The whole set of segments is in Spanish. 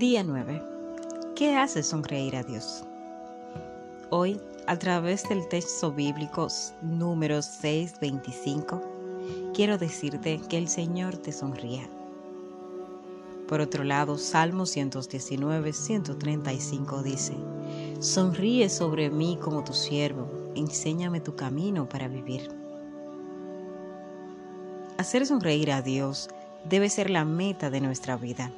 Día 9. ¿Qué hace sonreír a Dios? Hoy, a través del texto bíblico número 6.25, quiero decirte que el Señor te sonría. Por otro lado, Salmo 119, 135 dice, Sonríe sobre mí como tu siervo, enséñame tu camino para vivir. Hacer sonreír a Dios debe ser la meta de nuestra vida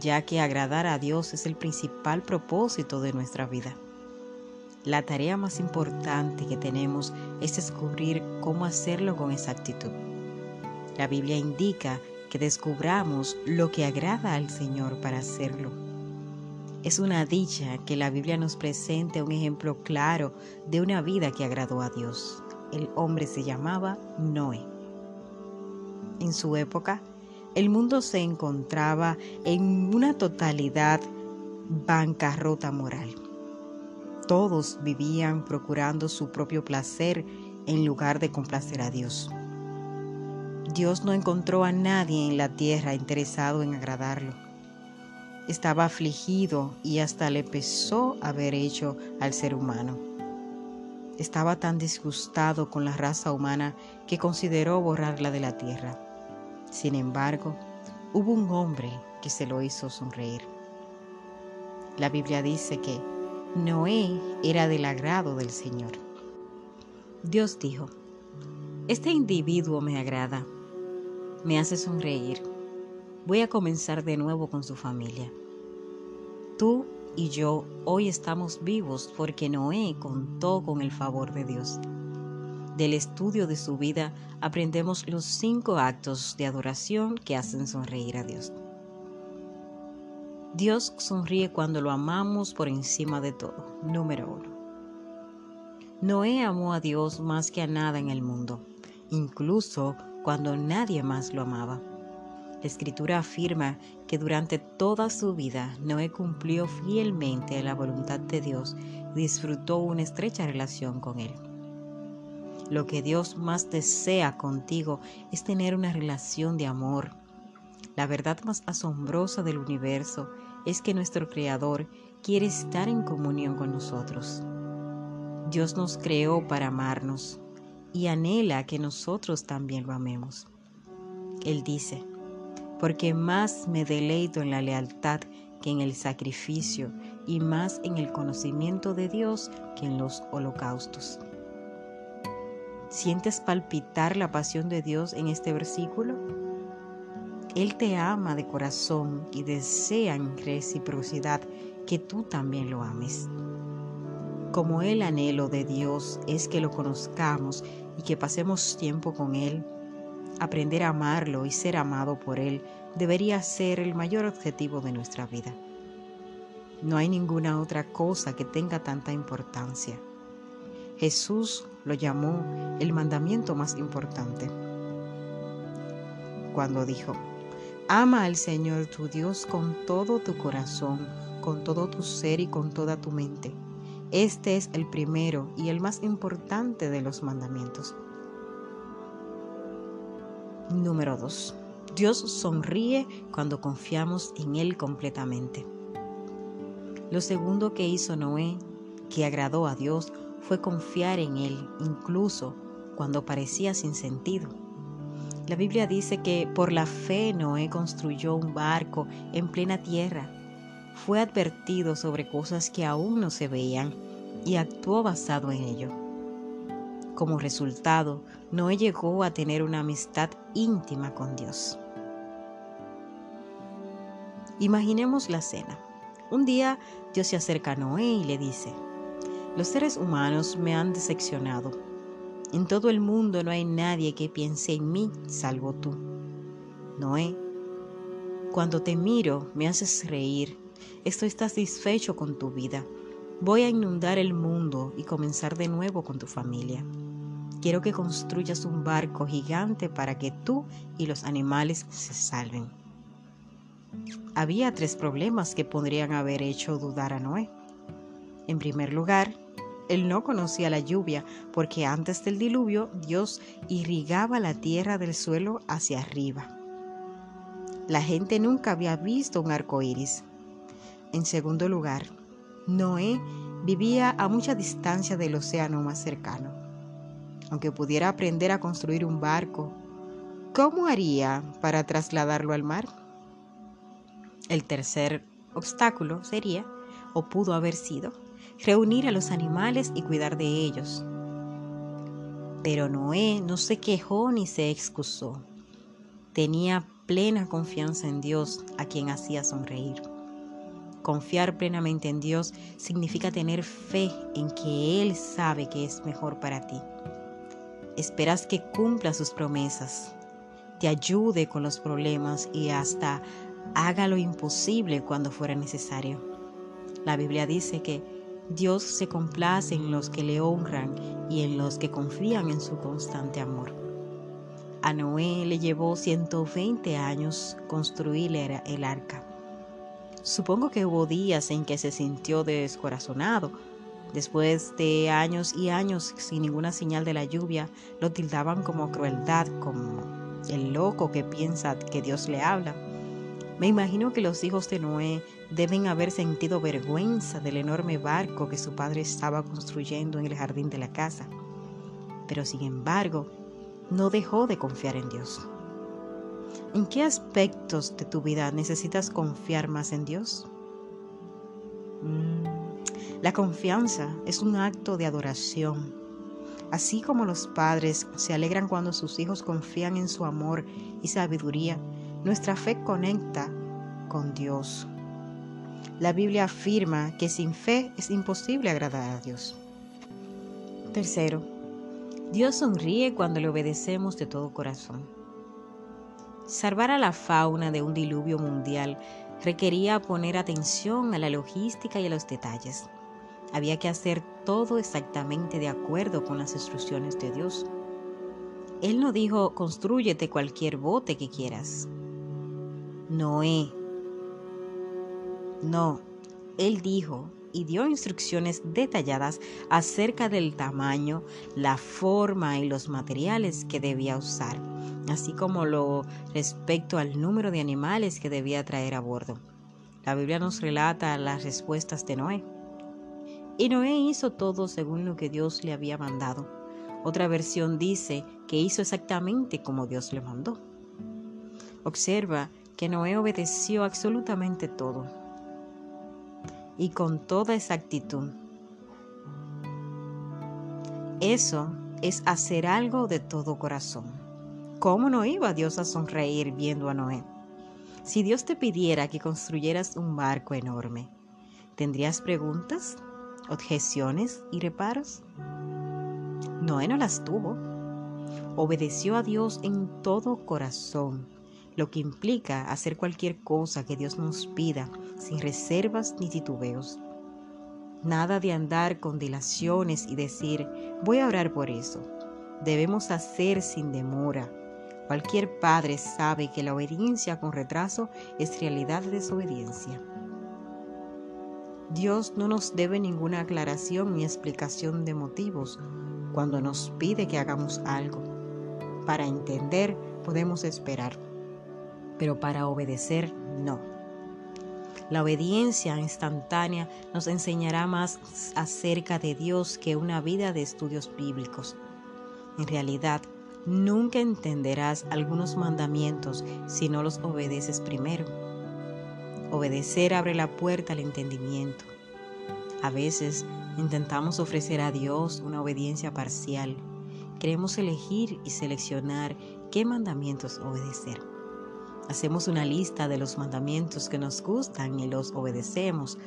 ya que agradar a Dios es el principal propósito de nuestra vida. La tarea más importante que tenemos es descubrir cómo hacerlo con exactitud. La Biblia indica que descubramos lo que agrada al Señor para hacerlo. Es una dicha que la Biblia nos presente un ejemplo claro de una vida que agradó a Dios. El hombre se llamaba Noé. En su época, el mundo se encontraba en una totalidad bancarrota moral. Todos vivían procurando su propio placer en lugar de complacer a Dios. Dios no encontró a nadie en la tierra interesado en agradarlo. Estaba afligido y hasta le pesó haber hecho al ser humano. Estaba tan disgustado con la raza humana que consideró borrarla de la tierra. Sin embargo, hubo un hombre que se lo hizo sonreír. La Biblia dice que Noé era del agrado del Señor. Dios dijo, este individuo me agrada, me hace sonreír. Voy a comenzar de nuevo con su familia. Tú y yo hoy estamos vivos porque Noé contó con el favor de Dios. Del estudio de su vida aprendemos los cinco actos de adoración que hacen sonreír a Dios. Dios sonríe cuando lo amamos por encima de todo. Número uno. Noé amó a Dios más que a nada en el mundo, incluso cuando nadie más lo amaba. La escritura afirma que durante toda su vida Noé cumplió fielmente la voluntad de Dios y disfrutó una estrecha relación con él. Lo que Dios más desea contigo es tener una relación de amor. La verdad más asombrosa del universo es que nuestro Creador quiere estar en comunión con nosotros. Dios nos creó para amarnos y anhela que nosotros también lo amemos. Él dice, porque más me deleito en la lealtad que en el sacrificio y más en el conocimiento de Dios que en los holocaustos. ¿Sientes palpitar la pasión de Dios en este versículo? Él te ama de corazón y desea en reciprocidad que tú también lo ames. Como el anhelo de Dios es que lo conozcamos y que pasemos tiempo con Él, aprender a amarlo y ser amado por Él debería ser el mayor objetivo de nuestra vida. No hay ninguna otra cosa que tenga tanta importancia. Jesús lo llamó el mandamiento más importante. Cuando dijo, ama al Señor tu Dios con todo tu corazón, con todo tu ser y con toda tu mente. Este es el primero y el más importante de los mandamientos. Número 2. Dios sonríe cuando confiamos en Él completamente. Lo segundo que hizo Noé, que agradó a Dios, fue confiar en Él, incluso cuando parecía sin sentido. La Biblia dice que por la fe Noé construyó un barco en plena tierra. Fue advertido sobre cosas que aún no se veían y actuó basado en ello. Como resultado, Noé llegó a tener una amistad íntima con Dios. Imaginemos la cena. Un día Dios se acerca a Noé y le dice, los seres humanos me han decepcionado. En todo el mundo no hay nadie que piense en mí salvo tú. Noé, cuando te miro me haces reír. Estoy satisfecho con tu vida. Voy a inundar el mundo y comenzar de nuevo con tu familia. Quiero que construyas un barco gigante para que tú y los animales se salven. Había tres problemas que podrían haber hecho dudar a Noé. En primer lugar, él no conocía la lluvia porque antes del diluvio Dios irrigaba la tierra del suelo hacia arriba. La gente nunca había visto un arco iris. En segundo lugar, Noé vivía a mucha distancia del océano más cercano. Aunque pudiera aprender a construir un barco, ¿cómo haría para trasladarlo al mar? El tercer obstáculo sería, o pudo haber sido, reunir a los animales y cuidar de ellos. Pero Noé no se quejó ni se excusó. Tenía plena confianza en Dios, a quien hacía sonreír. Confiar plenamente en Dios significa tener fe en que Él sabe que es mejor para ti. Esperas que cumpla sus promesas, te ayude con los problemas y hasta haga lo imposible cuando fuera necesario. La Biblia dice que Dios se complace en los que le honran y en los que confían en su constante amor. A Noé le llevó 120 años construir el arca. Supongo que hubo días en que se sintió descorazonado. Después de años y años sin ninguna señal de la lluvia, lo tildaban como crueldad, como el loco que piensa que Dios le habla. Me imagino que los hijos de Noé deben haber sentido vergüenza del enorme barco que su padre estaba construyendo en el jardín de la casa. Pero sin embargo, no dejó de confiar en Dios. ¿En qué aspectos de tu vida necesitas confiar más en Dios? Mm, la confianza es un acto de adoración. Así como los padres se alegran cuando sus hijos confían en su amor y sabiduría, nuestra fe conecta con Dios. La Biblia afirma que sin fe es imposible agradar a Dios. Tercero, Dios sonríe cuando le obedecemos de todo corazón. Salvar a la fauna de un diluvio mundial requería poner atención a la logística y a los detalles. Había que hacer todo exactamente de acuerdo con las instrucciones de Dios. Él no dijo, construyete cualquier bote que quieras. Noé. No, él dijo, y dio instrucciones detalladas acerca del tamaño, la forma y los materiales que debía usar, así como lo respecto al número de animales que debía traer a bordo. La Biblia nos relata las respuestas de Noé. Y Noé hizo todo según lo que Dios le había mandado. Otra versión dice que hizo exactamente como Dios le mandó. Observa que Noé obedeció absolutamente todo y con toda exactitud. Eso es hacer algo de todo corazón. ¿Cómo no iba Dios a sonreír viendo a Noé? Si Dios te pidiera que construyeras un barco enorme, ¿tendrías preguntas, objeciones y reparos? Noé no las tuvo. Obedeció a Dios en todo corazón lo que implica hacer cualquier cosa que Dios nos pida sin reservas ni titubeos. Nada de andar con dilaciones y decir, voy a orar por eso. Debemos hacer sin demora. Cualquier padre sabe que la obediencia con retraso es realidad de desobediencia. Dios no nos debe ninguna aclaración ni explicación de motivos cuando nos pide que hagamos algo. Para entender podemos esperar pero para obedecer no. La obediencia instantánea nos enseñará más acerca de Dios que una vida de estudios bíblicos. En realidad, nunca entenderás algunos mandamientos si no los obedeces primero. Obedecer abre la puerta al entendimiento. A veces intentamos ofrecer a Dios una obediencia parcial. Queremos elegir y seleccionar qué mandamientos obedecer. Hacemos una lista de los mandamientos que nos gustan y los obedecemos,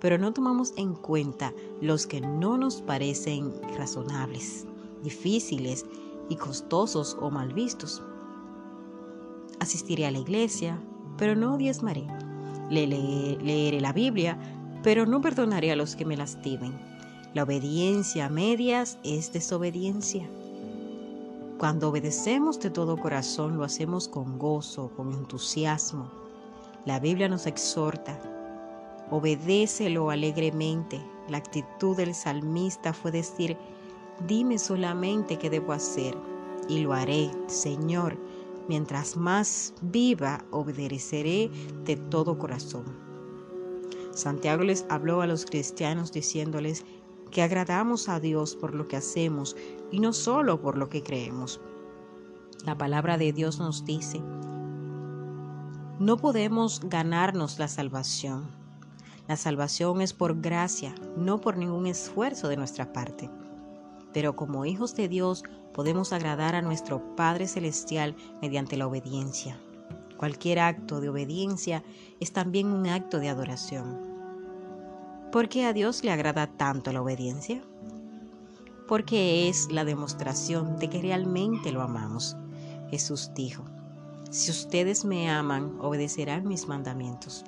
pero no tomamos en cuenta los que no nos parecen razonables, difíciles y costosos o mal vistos. Asistiré a la iglesia, pero no diezmaré. Le leeré la Biblia, pero no perdonaré a los que me lastimen. La obediencia a medias es desobediencia. Cuando obedecemos de todo corazón, lo hacemos con gozo, con entusiasmo. La Biblia nos exhorta, obedécelo alegremente. La actitud del salmista fue decir, dime solamente qué debo hacer y lo haré, Señor. Mientras más viva, obedeceré de todo corazón. Santiago les habló a los cristianos diciéndoles que agradamos a Dios por lo que hacemos y no solo por lo que creemos. La palabra de Dios nos dice, no podemos ganarnos la salvación. La salvación es por gracia, no por ningún esfuerzo de nuestra parte. Pero como hijos de Dios podemos agradar a nuestro Padre Celestial mediante la obediencia. Cualquier acto de obediencia es también un acto de adoración. ¿Por qué a Dios le agrada tanto la obediencia? Porque es la demostración de que realmente lo amamos. Jesús dijo, si ustedes me aman, obedecerán mis mandamientos.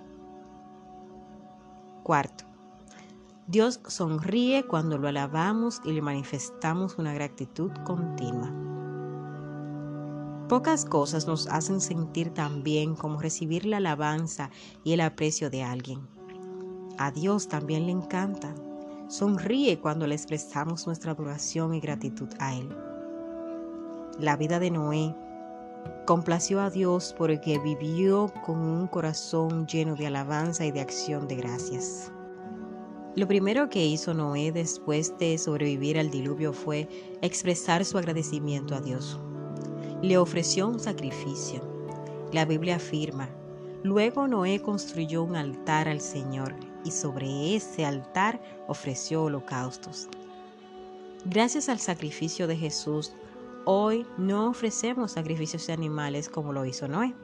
Cuarto, Dios sonríe cuando lo alabamos y le manifestamos una gratitud continua. Pocas cosas nos hacen sentir tan bien como recibir la alabanza y el aprecio de alguien. A Dios también le encanta. Sonríe cuando le expresamos nuestra adoración y gratitud a Él. La vida de Noé complació a Dios porque vivió con un corazón lleno de alabanza y de acción de gracias. Lo primero que hizo Noé después de sobrevivir al diluvio fue expresar su agradecimiento a Dios le ofreció un sacrificio. La Biblia afirma, luego Noé construyó un altar al Señor y sobre ese altar ofreció holocaustos. Gracias al sacrificio de Jesús, hoy no ofrecemos sacrificios de animales como lo hizo Noé.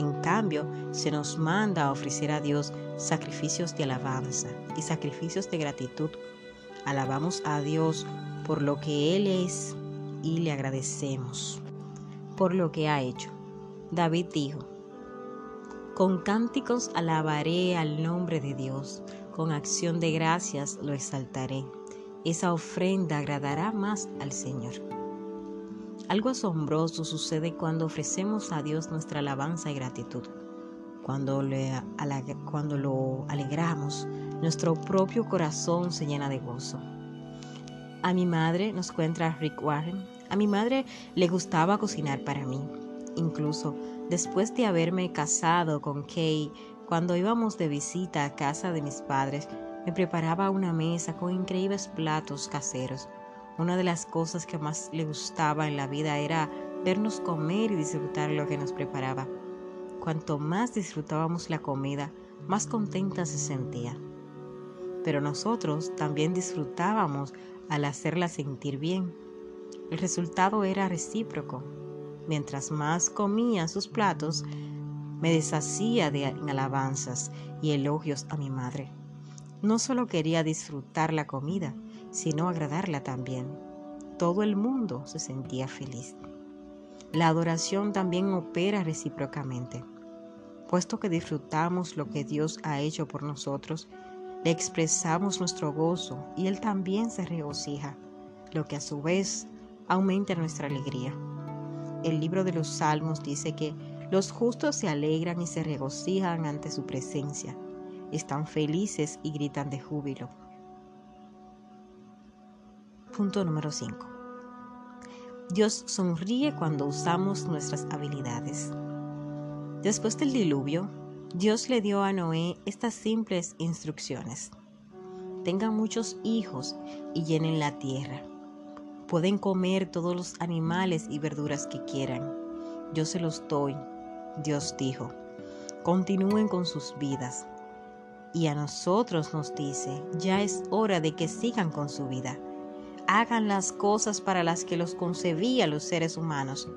En cambio, se nos manda a ofrecer a Dios sacrificios de alabanza y sacrificios de gratitud. Alabamos a Dios por lo que Él es y le agradecemos por lo que ha hecho. David dijo, con cánticos alabaré al nombre de Dios, con acción de gracias lo exaltaré. Esa ofrenda agradará más al Señor. Algo asombroso sucede cuando ofrecemos a Dios nuestra alabanza y gratitud. Cuando, le, cuando lo alegramos, nuestro propio corazón se llena de gozo. A mi madre, nos cuenta Rick Warren, a mi madre le gustaba cocinar para mí. Incluso después de haberme casado con Kay, cuando íbamos de visita a casa de mis padres, me preparaba una mesa con increíbles platos caseros. Una de las cosas que más le gustaba en la vida era vernos comer y disfrutar lo que nos preparaba. Cuanto más disfrutábamos la comida, más contenta se sentía. Pero nosotros también disfrutábamos al hacerla sentir bien. El resultado era recíproco. Mientras más comía sus platos, me deshacía de alabanzas y elogios a mi madre. No solo quería disfrutar la comida, sino agradarla también. Todo el mundo se sentía feliz. La adoración también opera recíprocamente. Puesto que disfrutamos lo que Dios ha hecho por nosotros, le expresamos nuestro gozo y Él también se regocija, lo que a su vez aumenta nuestra alegría. El libro de los Salmos dice que los justos se alegran y se regocijan ante su presencia, están felices y gritan de júbilo. Punto número 5. Dios sonríe cuando usamos nuestras habilidades. Después del diluvio, Dios le dio a Noé estas simples instrucciones. Tengan muchos hijos y llenen la tierra Pueden comer todos los animales y verduras que quieran. Yo se los doy, Dios dijo. Continúen con sus vidas. Y a nosotros nos dice, ya es hora de que sigan con su vida. Hagan las cosas para las que los concebía los seres humanos.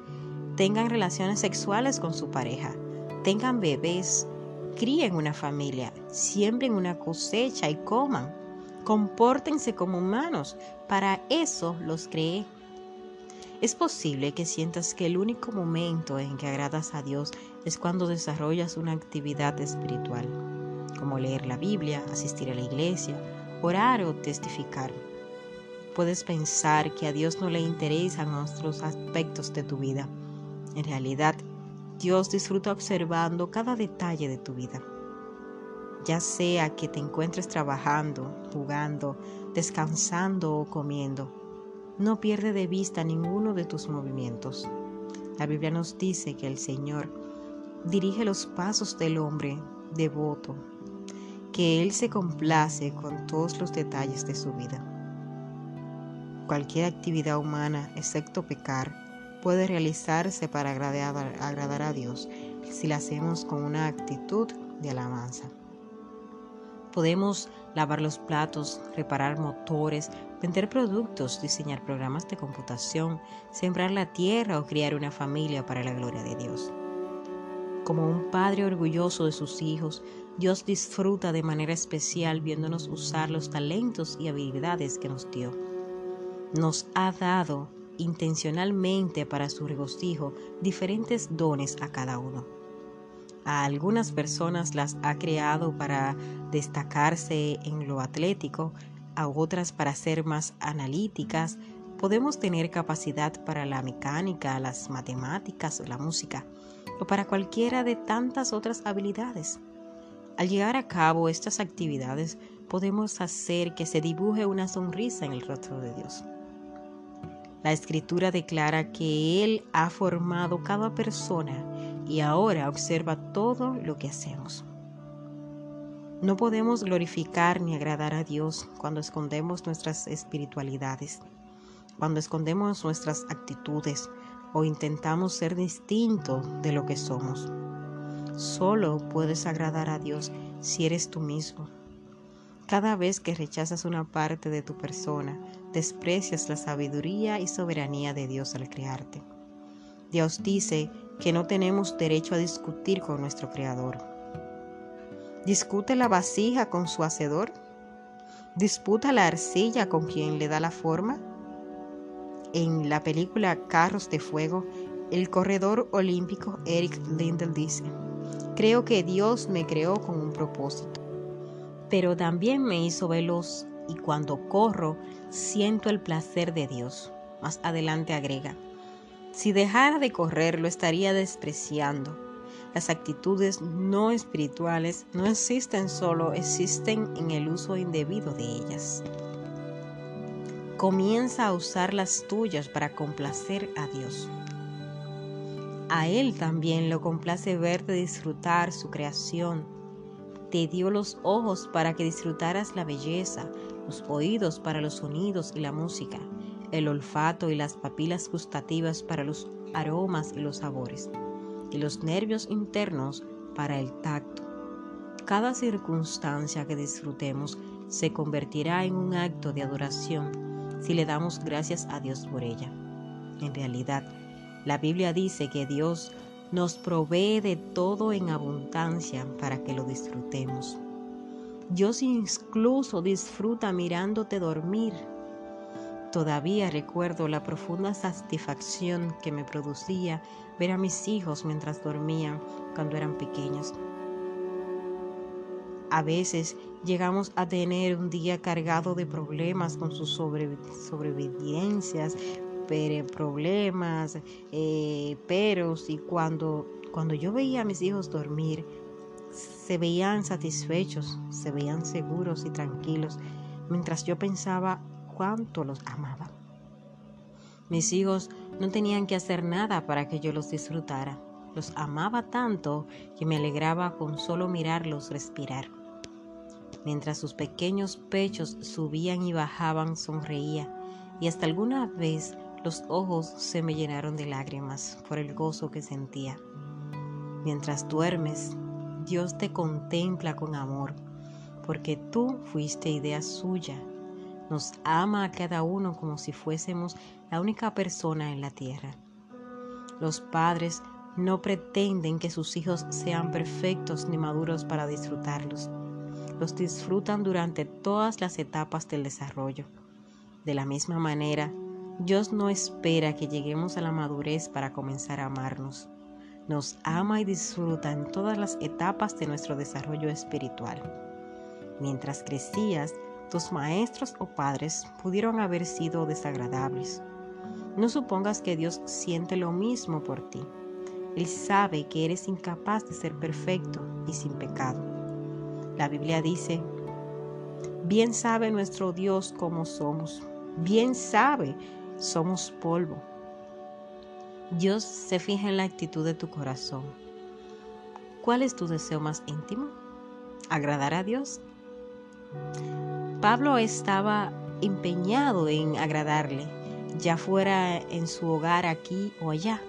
Tengan relaciones sexuales con su pareja. Tengan bebés. Críen una familia. Siembren una cosecha y coman Compórtense como humanos, para eso los creé. Es posible que sientas que el único momento en que agradas a Dios es cuando desarrollas una actividad espiritual, como leer la Biblia, asistir a la iglesia, orar o testificar. Puedes pensar que a Dios no le interesan otros aspectos de tu vida. En realidad, Dios disfruta observando cada detalle de tu vida ya sea que te encuentres trabajando, jugando, descansando o comiendo. No pierde de vista ninguno de tus movimientos. La Biblia nos dice que el Señor dirige los pasos del hombre devoto, que Él se complace con todos los detalles de su vida. Cualquier actividad humana, excepto pecar, puede realizarse para agradar, agradar a Dios si la hacemos con una actitud de alabanza. Podemos lavar los platos, reparar motores, vender productos, diseñar programas de computación, sembrar la tierra o criar una familia para la gloria de Dios. Como un padre orgulloso de sus hijos, Dios disfruta de manera especial viéndonos usar los talentos y habilidades que nos dio. Nos ha dado intencionalmente para su regocijo diferentes dones a cada uno. A algunas personas las ha creado para destacarse en lo atlético, a otras para ser más analíticas. Podemos tener capacidad para la mecánica, las matemáticas la música, o para cualquiera de tantas otras habilidades. Al llevar a cabo estas actividades, podemos hacer que se dibuje una sonrisa en el rostro de Dios. La escritura declara que Él ha formado cada persona y ahora observa todo lo que hacemos. No podemos glorificar ni agradar a Dios cuando escondemos nuestras espiritualidades, cuando escondemos nuestras actitudes o intentamos ser distintos de lo que somos. Solo puedes agradar a Dios si eres tú mismo. Cada vez que rechazas una parte de tu persona, desprecias la sabiduría y soberanía de Dios al crearte. Dios dice que no tenemos derecho a discutir con nuestro Creador. ¿Discute la vasija con su hacedor? ¿Disputa la arcilla con quien le da la forma? En la película Carros de Fuego, el corredor olímpico Eric Lindell dice, Creo que Dios me creó con un propósito, pero también me hizo veloz y cuando corro siento el placer de Dios. Más adelante agrega, si dejara de correr lo estaría despreciando. Las actitudes no espirituales no existen solo, existen en el uso indebido de ellas. Comienza a usar las tuyas para complacer a Dios. A Él también lo complace verte disfrutar su creación. Te dio los ojos para que disfrutaras la belleza, los oídos para los sonidos y la música, el olfato y las papilas gustativas para los aromas y los sabores, y los nervios internos para el tacto. Cada circunstancia que disfrutemos se convertirá en un acto de adoración si le damos gracias a Dios por ella. En realidad, la Biblia dice que Dios nos provee de todo en abundancia para que lo disfrutemos. Dios incluso disfruta mirándote dormir. Todavía recuerdo la profunda satisfacción que me producía ver a mis hijos mientras dormían cuando eran pequeños. A veces llegamos a tener un día cargado de problemas con sus sobrevivencias, problemas, eh, peros y cuando, cuando yo veía a mis hijos dormir, se veían satisfechos, se veían seguros y tranquilos, mientras yo pensaba cuánto los amaba. Mis hijos no tenían que hacer nada para que yo los disfrutara. Los amaba tanto que me alegraba con solo mirarlos respirar. Mientras sus pequeños pechos subían y bajaban, sonreía y hasta alguna vez los ojos se me llenaron de lágrimas por el gozo que sentía. Mientras duermes, Dios te contempla con amor, porque tú fuiste idea suya. Nos ama a cada uno como si fuésemos la única persona en la tierra. Los padres no pretenden que sus hijos sean perfectos ni maduros para disfrutarlos. Los disfrutan durante todas las etapas del desarrollo. De la misma manera, Dios no espera que lleguemos a la madurez para comenzar a amarnos. Nos ama y disfruta en todas las etapas de nuestro desarrollo espiritual. Mientras crecías, tus maestros o padres pudieron haber sido desagradables. No supongas que Dios siente lo mismo por ti. Él sabe que eres incapaz de ser perfecto y sin pecado. La Biblia dice, bien sabe nuestro Dios cómo somos, bien sabe somos polvo. Dios se fija en la actitud de tu corazón. ¿Cuál es tu deseo más íntimo? ¿Agradar a Dios Pablo estaba empeñado en agradarle, ya fuera en su hogar aquí o allá.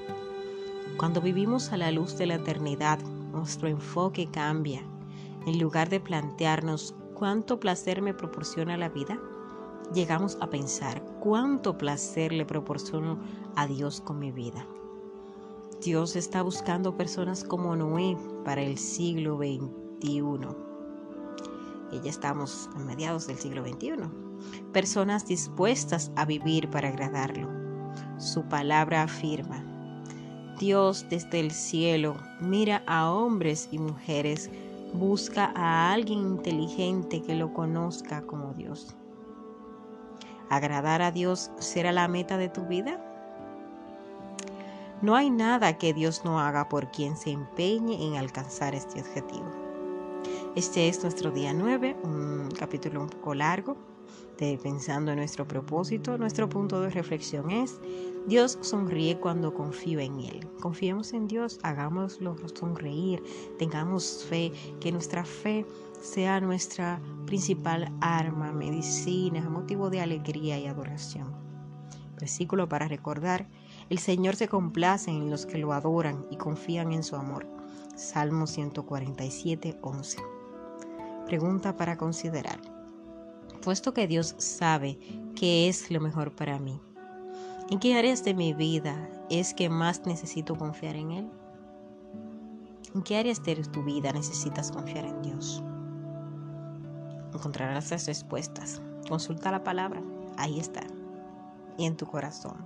Cuando vivimos a la luz de la eternidad, nuestro enfoque cambia. En lugar de plantearnos cuánto placer me proporciona la vida, llegamos a pensar cuánto placer le proporciono a Dios con mi vida. Dios está buscando personas como Noé para el siglo XXI. Ya estamos a mediados del siglo XXI. Personas dispuestas a vivir para agradarlo. Su palabra afirma, Dios desde el cielo mira a hombres y mujeres, busca a alguien inteligente que lo conozca como Dios. ¿Agradar a Dios será la meta de tu vida? No hay nada que Dios no haga por quien se empeñe en alcanzar este objetivo. Este es nuestro día 9, un capítulo un poco largo, de pensando en nuestro propósito. Nuestro punto de reflexión es, Dios sonríe cuando confío en Él. Confiemos en Dios, hagámoslo sonreír, tengamos fe, que nuestra fe sea nuestra principal arma, medicina, motivo de alegría y adoración. Versículo para recordar el Señor se complace en los que lo adoran y confían en su amor. Salmo 147, 11 pregunta para considerar, puesto que Dios sabe qué es lo mejor para mí. ¿En qué áreas de mi vida es que más necesito confiar en Él? ¿En qué áreas de tu vida necesitas confiar en Dios? Encontrarás las respuestas. Consulta la palabra, ahí está, y en tu corazón.